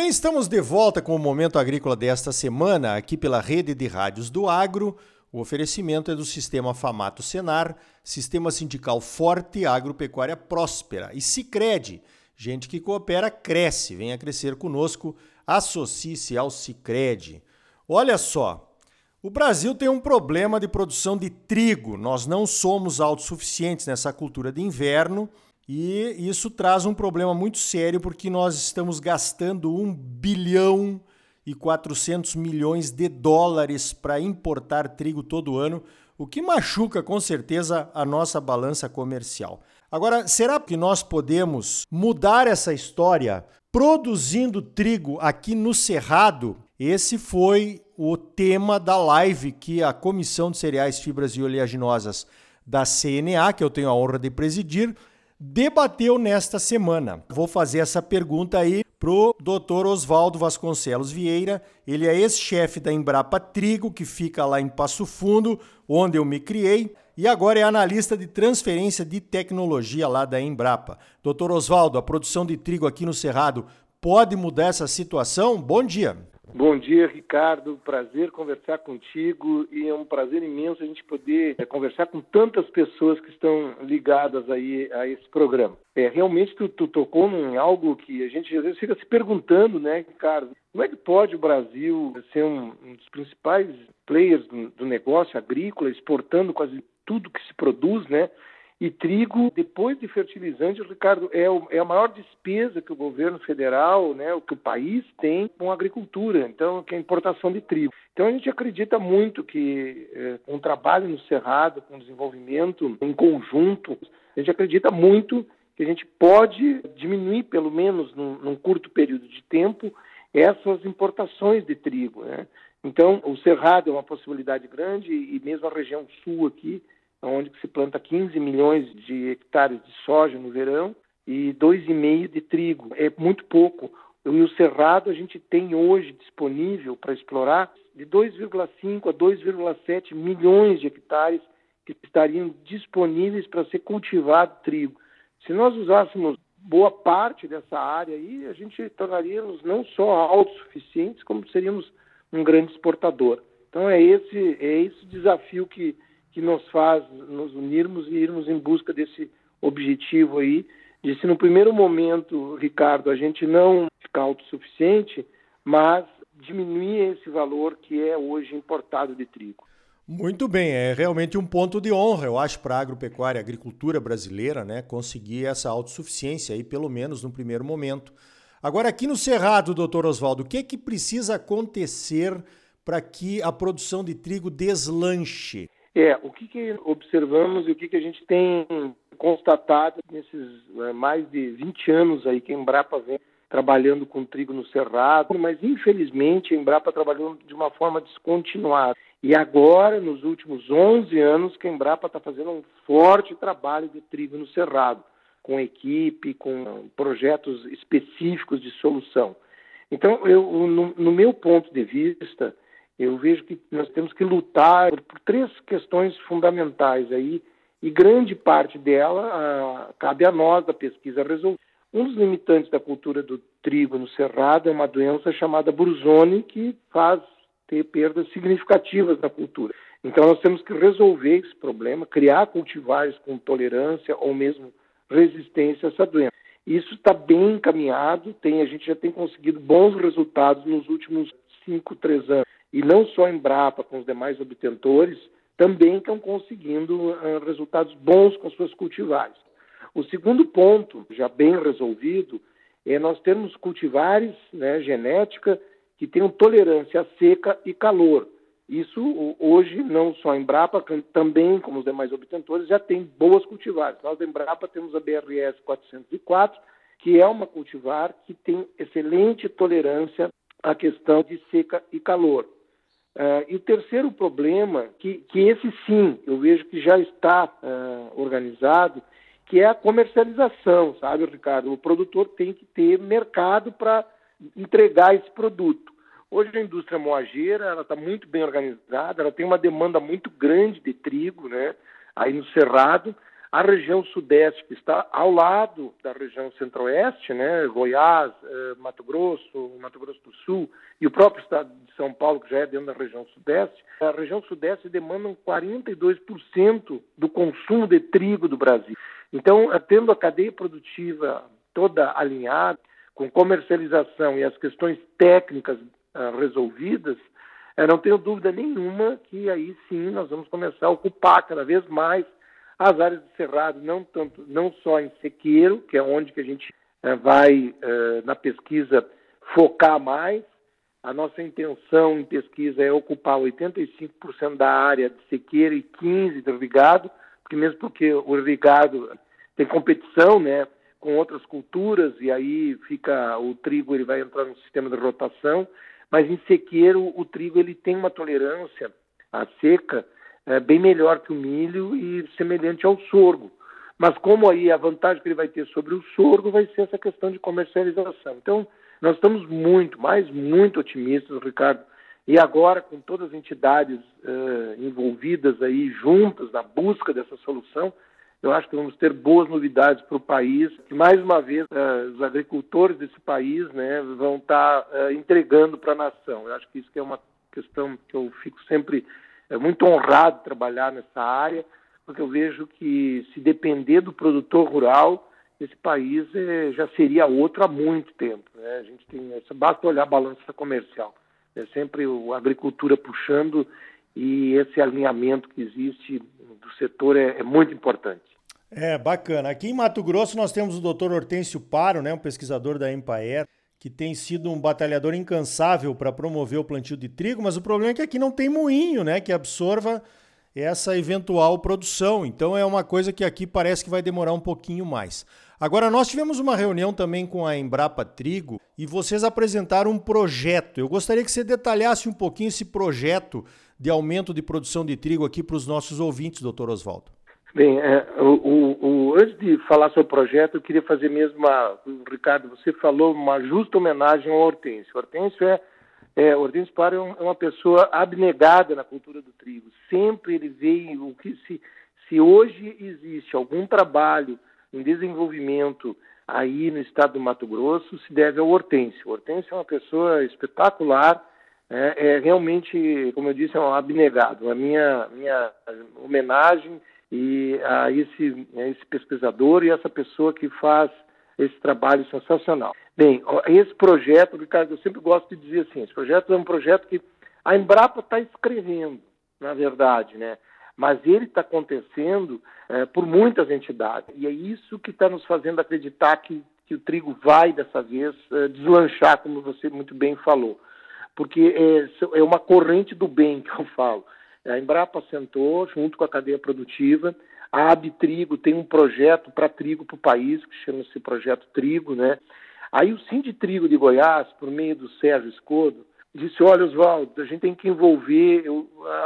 bem, estamos de volta com o Momento Agrícola desta semana, aqui pela rede de rádios do Agro. O oferecimento é do Sistema Famato Senar, Sistema Sindical Forte, Agropecuária Próspera. E Cicred, gente que coopera, cresce. Venha crescer conosco, associe-se ao Cicred. Olha só, o Brasil tem um problema de produção de trigo. Nós não somos autossuficientes nessa cultura de inverno e isso traz um problema muito sério porque nós estamos gastando 1 bilhão e 400 milhões de dólares para importar trigo todo ano, o que machuca com certeza a nossa balança comercial. Agora, será que nós podemos mudar essa história produzindo trigo aqui no Cerrado? Esse foi o tema da live que a Comissão de Cereais, Fibras e Oleaginosas da CNA, que eu tenho a honra de presidir, debateu nesta semana. Vou fazer essa pergunta aí pro Dr. Oswaldo Vasconcelos Vieira. Ele é ex-chefe da Embrapa Trigo, que fica lá em Passo Fundo, onde eu me criei, e agora é analista de transferência de tecnologia lá da Embrapa. Dr. Oswaldo, a produção de trigo aqui no Cerrado pode mudar essa situação? Bom dia. Bom dia, Ricardo. Prazer conversar contigo e é um prazer imenso a gente poder é, conversar com tantas pessoas que estão ligadas aí a esse programa. É, realmente tu, tu tocou em algo que a gente às vezes fica se perguntando, né, Ricardo? Como é que pode o Brasil ser um, um dos principais players do, do negócio agrícola, exportando quase tudo que se produz, né? E trigo, depois de fertilizante, Ricardo, é, o, é, a maior despesa que o governo federal, né, o que o país tem com a agricultura, então, que é a importação de trigo. Então, a gente acredita muito que, é, o trabalho no Cerrado, com o desenvolvimento em conjunto, a gente acredita muito que a gente pode diminuir, pelo menos num, num curto período de tempo, essas importações de trigo. Né? Então, o Cerrado é uma possibilidade grande e mesmo a região sul aqui, onde se planta 15 milhões de hectares de soja no verão e 2,5 de trigo. É muito pouco. E o cerrado a gente tem hoje disponível para explorar de 2,5 a 2,7 milhões de hectares que estariam disponíveis para ser cultivado trigo. Se nós usássemos boa parte dessa área aí, a gente tornaríamos não só autossuficientes, como seríamos um grande exportador. Então é esse é esse desafio que que nos faz nos unirmos e irmos em busca desse objetivo aí, de se no primeiro momento, Ricardo, a gente não ficar autossuficiente, mas diminuir esse valor que é hoje importado de trigo. Muito bem, é realmente um ponto de honra, eu acho, para a agropecuária e agricultura brasileira, né, conseguir essa autossuficiência aí, pelo menos no primeiro momento. Agora, aqui no Cerrado, doutor Oswaldo, o que é que precisa acontecer para que a produção de trigo deslanche? É, o que, que observamos e o que, que a gente tem constatado nesses né, mais de 20 anos aí que a Embrapa vem trabalhando com trigo no cerrado, mas infelizmente a Embrapa trabalhou de uma forma descontinuada. E agora, nos últimos 11 anos, que a Embrapa está fazendo um forte trabalho de trigo no cerrado, com equipe, com projetos específicos de solução. Então, eu, no, no meu ponto de vista, eu vejo que nós temos que lutar por, três questões fundamentais aí, e grande parte dela cabe a nós da pesquisa resolver. Um dos limitantes da cultura do trigo no cerrado é uma doença chamada bruzone, que faz ter perdas significativas na cultura. Então nós temos que resolver esse problema, criar cultivares com tolerância ou mesmo resistência a essa doença. Isso está bem encaminhado, tem, a gente já tem conseguido bons resultados nos últimos cinco, três anos e não só a Embrapa, com os demais obtentores, também estão conseguindo uh, resultados bons com suas cultivares. O segundo ponto, já bem resolvido, é nós termos cultivares, né, genética, que tenham tolerância a seca e calor. Isso hoje, não só a Embrapa, também como os demais obtentores, já tem boas cultivares. Nós da Embrapa temos a BRS 404, que é uma cultivar que tem excelente tolerância à questão de seca e calor. Uh, e o terceiro problema, que, que esse sim, eu vejo que já está uh, organizado, que é a comercialização, sabe, Ricardo? O produtor tem que ter mercado para entregar esse produto. Hoje a indústria moageira ela está muito bem organizada, ela tem uma demanda muito grande de trigo, né? Aí no cerrado, A região sudeste, que está ao lado da região centro-oeste, né, Goiás, eh, Mato Grosso, Mato Grosso do Sul e o próprio estado de São Paulo, que já é dentro da região sudeste, a região sudeste demanda 42% do consumo de trigo do Brasil. Então, eh, tendo a cadeia produtiva toda alinhada, com comercialização e as questões técnicas uh, resolvidas, eu não tenho dúvida nenhuma que aí sim nós vamos começar a ocupar cada vez mais as áreas de cerrado, não, tanto, não só em sequeiro, que é onde que a gente eh, vai, eh, na pesquisa, focar mais. A nossa intenção em pesquisa é ocupar 85% da área de sequeiro e 15% de irrigado, porque mesmo porque o irrigado tem competição né, com outras culturas, e aí fica o trigo ele vai entrar no sistema de rotação, mas em sequeiro o trigo ele tem uma tolerância à seca é, bem melhor que o milho e semelhante ao sorgo. Mas como aí a vantagem que ele vai ter sobre o sorgo vai ser essa questão de comercialização. Então, nós estamos muito, mais muito otimistas, Ricardo, e agora com todas as entidades uh, envolvidas aí juntas na busca dessa solução, eu acho que vamos ter boas novidades para o país, que mais uma vez uh, os agricultores desse país né, vão estar tá, uh, entregando para a nação. Eu acho que isso que é uma questão que eu fico sempre é muito honrado trabalhar nessa área, porque eu vejo que se depender do produtor rural, esse país é, já seria outro há muito tempo. Né? A gente tem, basta olhar a balança comercial. É sempre a agricultura puxando e esse alinhamento que existe do setor é, é muito importante. É, bacana. Aqui em Mato Grosso nós temos o Dr. Hortêncio Paro, né, um pesquisador da Empaer, que tem sido um batalhador incansável para promover o plantio de trigo, mas o problema é que aqui não tem moinho, né, que absorva essa eventual produção. Então é uma coisa que aqui parece que vai demorar um pouquinho mais. Agora nós tivemos uma reunião também com a Embrapa Trigo e vocês apresentaram um projeto. Eu gostaria que você detalhasse um pouquinho esse projeto de aumento de produção de trigo aqui para os nossos ouvintes, doutor Oswaldo. Bem, é, o, o, antes de falar sobre o projeto, eu queria fazer mesmo uma. Ricardo, você falou uma justa homenagem ao Hortêncio. Hortêncio é. é Hortêncio Para é, é uma pessoa abnegada na cultura do trigo. Sempre ele veio. O que se, se hoje existe algum trabalho em desenvolvimento aí no estado do Mato Grosso, se deve ao Hortêncio. O Hortêncio é uma pessoa espetacular. É, é realmente, como eu disse, é um abnegado. A minha, minha homenagem e a esse, a esse pesquisador e essa pessoa que faz esse trabalho sensacional. Bem, esse projeto, Ricardo, eu sempre gosto de dizer assim, esse projeto é um projeto que a Embrapa está escrevendo, na verdade, né? Mas ele está acontecendo é, por muitas entidades e é isso que está nos fazendo acreditar que, que o trigo vai dessa vez é, deslanchar, como você muito bem falou, porque é, é uma corrente do bem que eu falo. A Embrapa sentou junto com a cadeia produtiva. A Abtrigo tem um projeto para trigo para o país, que chama-se Projeto Trigo, né? Aí o Sinditrigo de Goiás, por meio do Sérgio Escodo, disse, olha, Oswaldo, a gente tem que envolver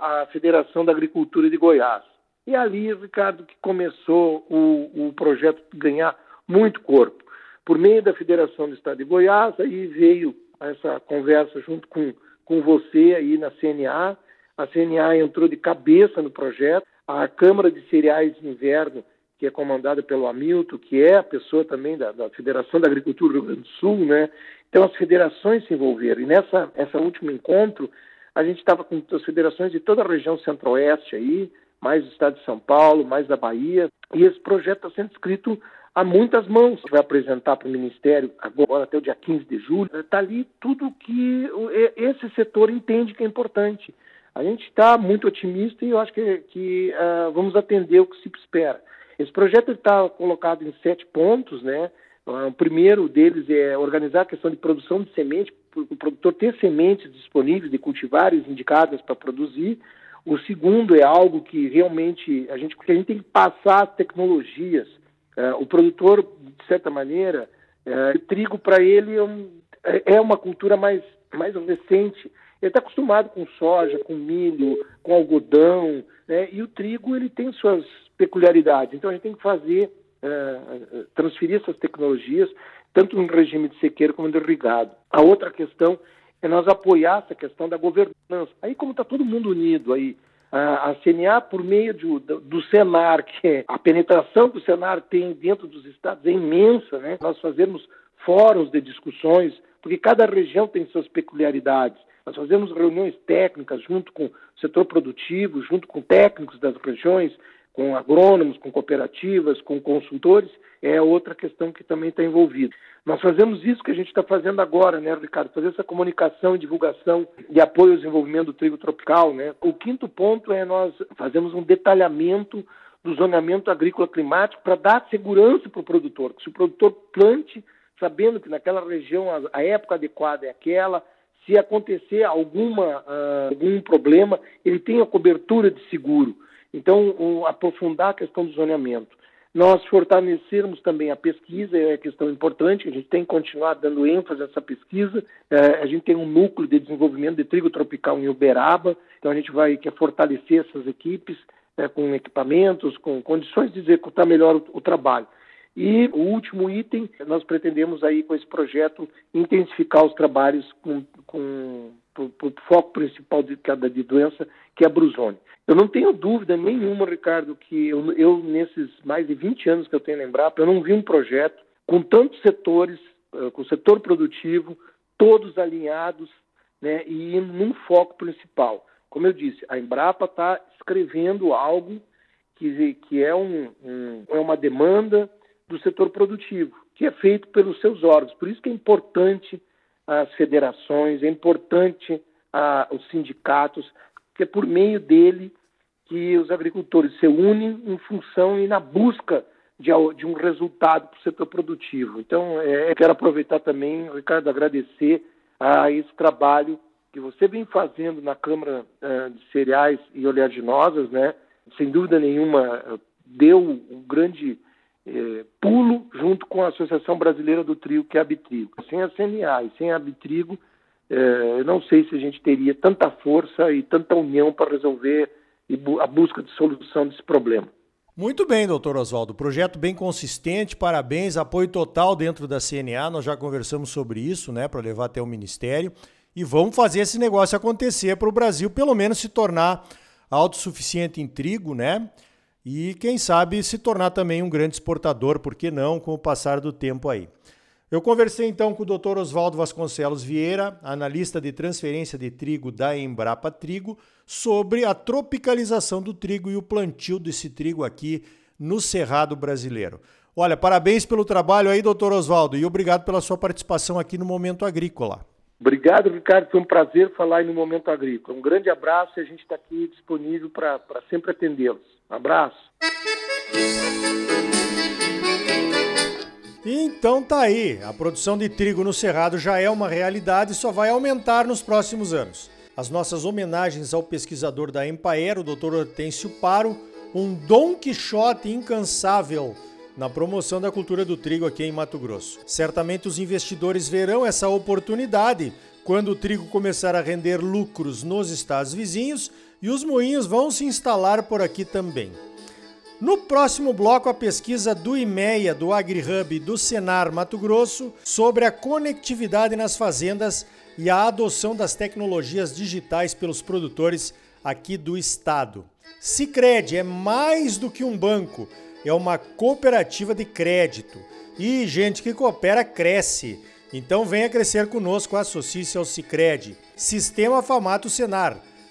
a Federação da Agricultura de Goiás. E ali, Ricardo, que começou o, o projeto ganhar muito corpo. Por meio da Federação do Estado de Goiás, aí veio essa conversa junto com, com você aí na CNA, a CNA entrou de cabeça no projeto. A Câmara de Cereais de Inverno, que é comandada pelo Hamilton, que é a pessoa também da, da Federação da Agricultura do Rio Grande do Sul, né? Então as federações se envolveram. E nessa essa último encontro, a gente estava com as federações de toda a região centro-oeste aí, mais do estado de São Paulo, mais da Bahia, e esse projeto está sendo escrito a muitas mãos. Vai apresentar para o Ministério agora até o dia 15 de julho. Está ali tudo que esse setor entende que é importante. A gente está muito otimista e eu acho que, que uh, vamos atender o que se espera. Esse projeto está colocado em sete pontos, né? Uh, o primeiro deles é organizar a questão de produção de semente, o produtor ter sementes disponíveis de cultivares indicadas para produzir. O segundo é algo que realmente a gente, a gente tem que passar as tecnologias. Uh, o produtor, de certa maneira, o trigo para ele é, um, é uma cultura mais, mais recente ele está acostumado com soja, com milho, com algodão, né? e o trigo ele tem suas peculiaridades. Então a gente tem que fazer, uh, transferir essas tecnologias, tanto no regime de sequeiro como de irrigado. A outra questão é nós apoiar essa questão da governança. Aí como está todo mundo unido aí, A, CNA, por meio do, do, Senar, que é a penetração que o Senar tem dentro dos estados é imensa, né? Nós fazemos fóruns de discussões, porque cada região tem suas peculiaridades. Nós fazemos reuniões técnicas junto com o setor produtivo, junto com técnicos das regiões, com agrônomos, com cooperativas, com consultores, é outra questão que também está envolvida. Nós fazemos isso que a gente está fazendo agora, né, Ricardo? Fazer essa comunicação e divulgação de apoio ao desenvolvimento do trigo tropical, né? O quinto ponto é nós fazemos um detalhamento do zoneamento agrícola climático para dar segurança para o produtor, se o produtor plante sabendo que naquela região a época adequada é aquela, se acontecer alguma, uh, algum problema, ele tem a cobertura de seguro. Então, um, aprofundar a questão do zoneamento. Nós fortalecermos também a pesquisa, é questão importante, a gente tem que continuar dando ênfase a essa pesquisa. É, a gente tem um núcleo de desenvolvimento de trigo tropical em Uberaba, então a gente vai quer fortalecer essas equipes é, com equipamentos, com condições de executar melhor o, o trabalho. E o último item, nós pretendemos aí com esse projeto intensificar os trabalhos com, com o foco principal de cada de doença, que é a brusone. Eu não tenho dúvida nenhuma, Ricardo, que eu, eu, nesses mais de 20 anos que eu tenho na Embrapa, eu não vi um projeto com tantos setores, eh, com o setor produtivo, todos alinhados né, e num foco principal. Como eu disse, a Embrapa está escrevendo algo que, que é, um, um, é uma demanda do setor produtivo, que é feito pelos seus órgãos. Por isso que é importante as federações, é importante os sindicatos, que é por meio dele que os agricultores se unem em função e na busca de, de um resultado para o setor produtivo. Então, é, quero aproveitar também, Ricardo, agradecer a esse trabalho que você vem fazendo na Câmara uh, de Cereais e Oleaginosas, né? Sem dúvida nenhuma, deu um grande eh, pulo junto com a Associação Brasileira do Trigo, que é a Abitrigo. Sem a CNA e sem a Abitrigo, eh, eu não sei se a gente teria tanta força e tanta união para resolver a busca de solução desse problema. Muito bem, doutor Oswaldo. Projeto bem consistente, parabéns, apoio total dentro da CNA. Nós já conversamos sobre isso, né, para levar até o Ministério. E vamos fazer esse negócio acontecer para o Brasil, pelo menos se tornar autossuficiente em trigo, né? E quem sabe se tornar também um grande exportador, por que não, com o passar do tempo aí. Eu conversei então com o Dr. Oswaldo Vasconcelos Vieira, analista de transferência de trigo da Embrapa Trigo, sobre a tropicalização do trigo e o plantio desse trigo aqui no Cerrado brasileiro. Olha, parabéns pelo trabalho aí, doutor Oswaldo, e obrigado pela sua participação aqui no Momento Agrícola. Obrigado, Ricardo. Foi um prazer falar aí no Momento Agrícola. Um grande abraço e a gente está aqui disponível para sempre atendê-los. Abraço. Então tá aí, a produção de trigo no Cerrado já é uma realidade e só vai aumentar nos próximos anos. As nossas homenagens ao pesquisador da Empaer, o Dr. Hortêncio Paro, um Dom Quixote incansável na promoção da cultura do trigo aqui em Mato Grosso. Certamente os investidores verão essa oportunidade quando o trigo começar a render lucros nos estados vizinhos e os moinhos vão se instalar por aqui também. No próximo bloco, a pesquisa do IMEA, do AgriHub e do Senar Mato Grosso sobre a conectividade nas fazendas e a adoção das tecnologias digitais pelos produtores aqui do estado. Sicredi é mais do que um banco, é uma cooperativa de crédito. E gente que coopera cresce. Então venha crescer conosco, associe-se ao Sicredi. Sistema Famato Senar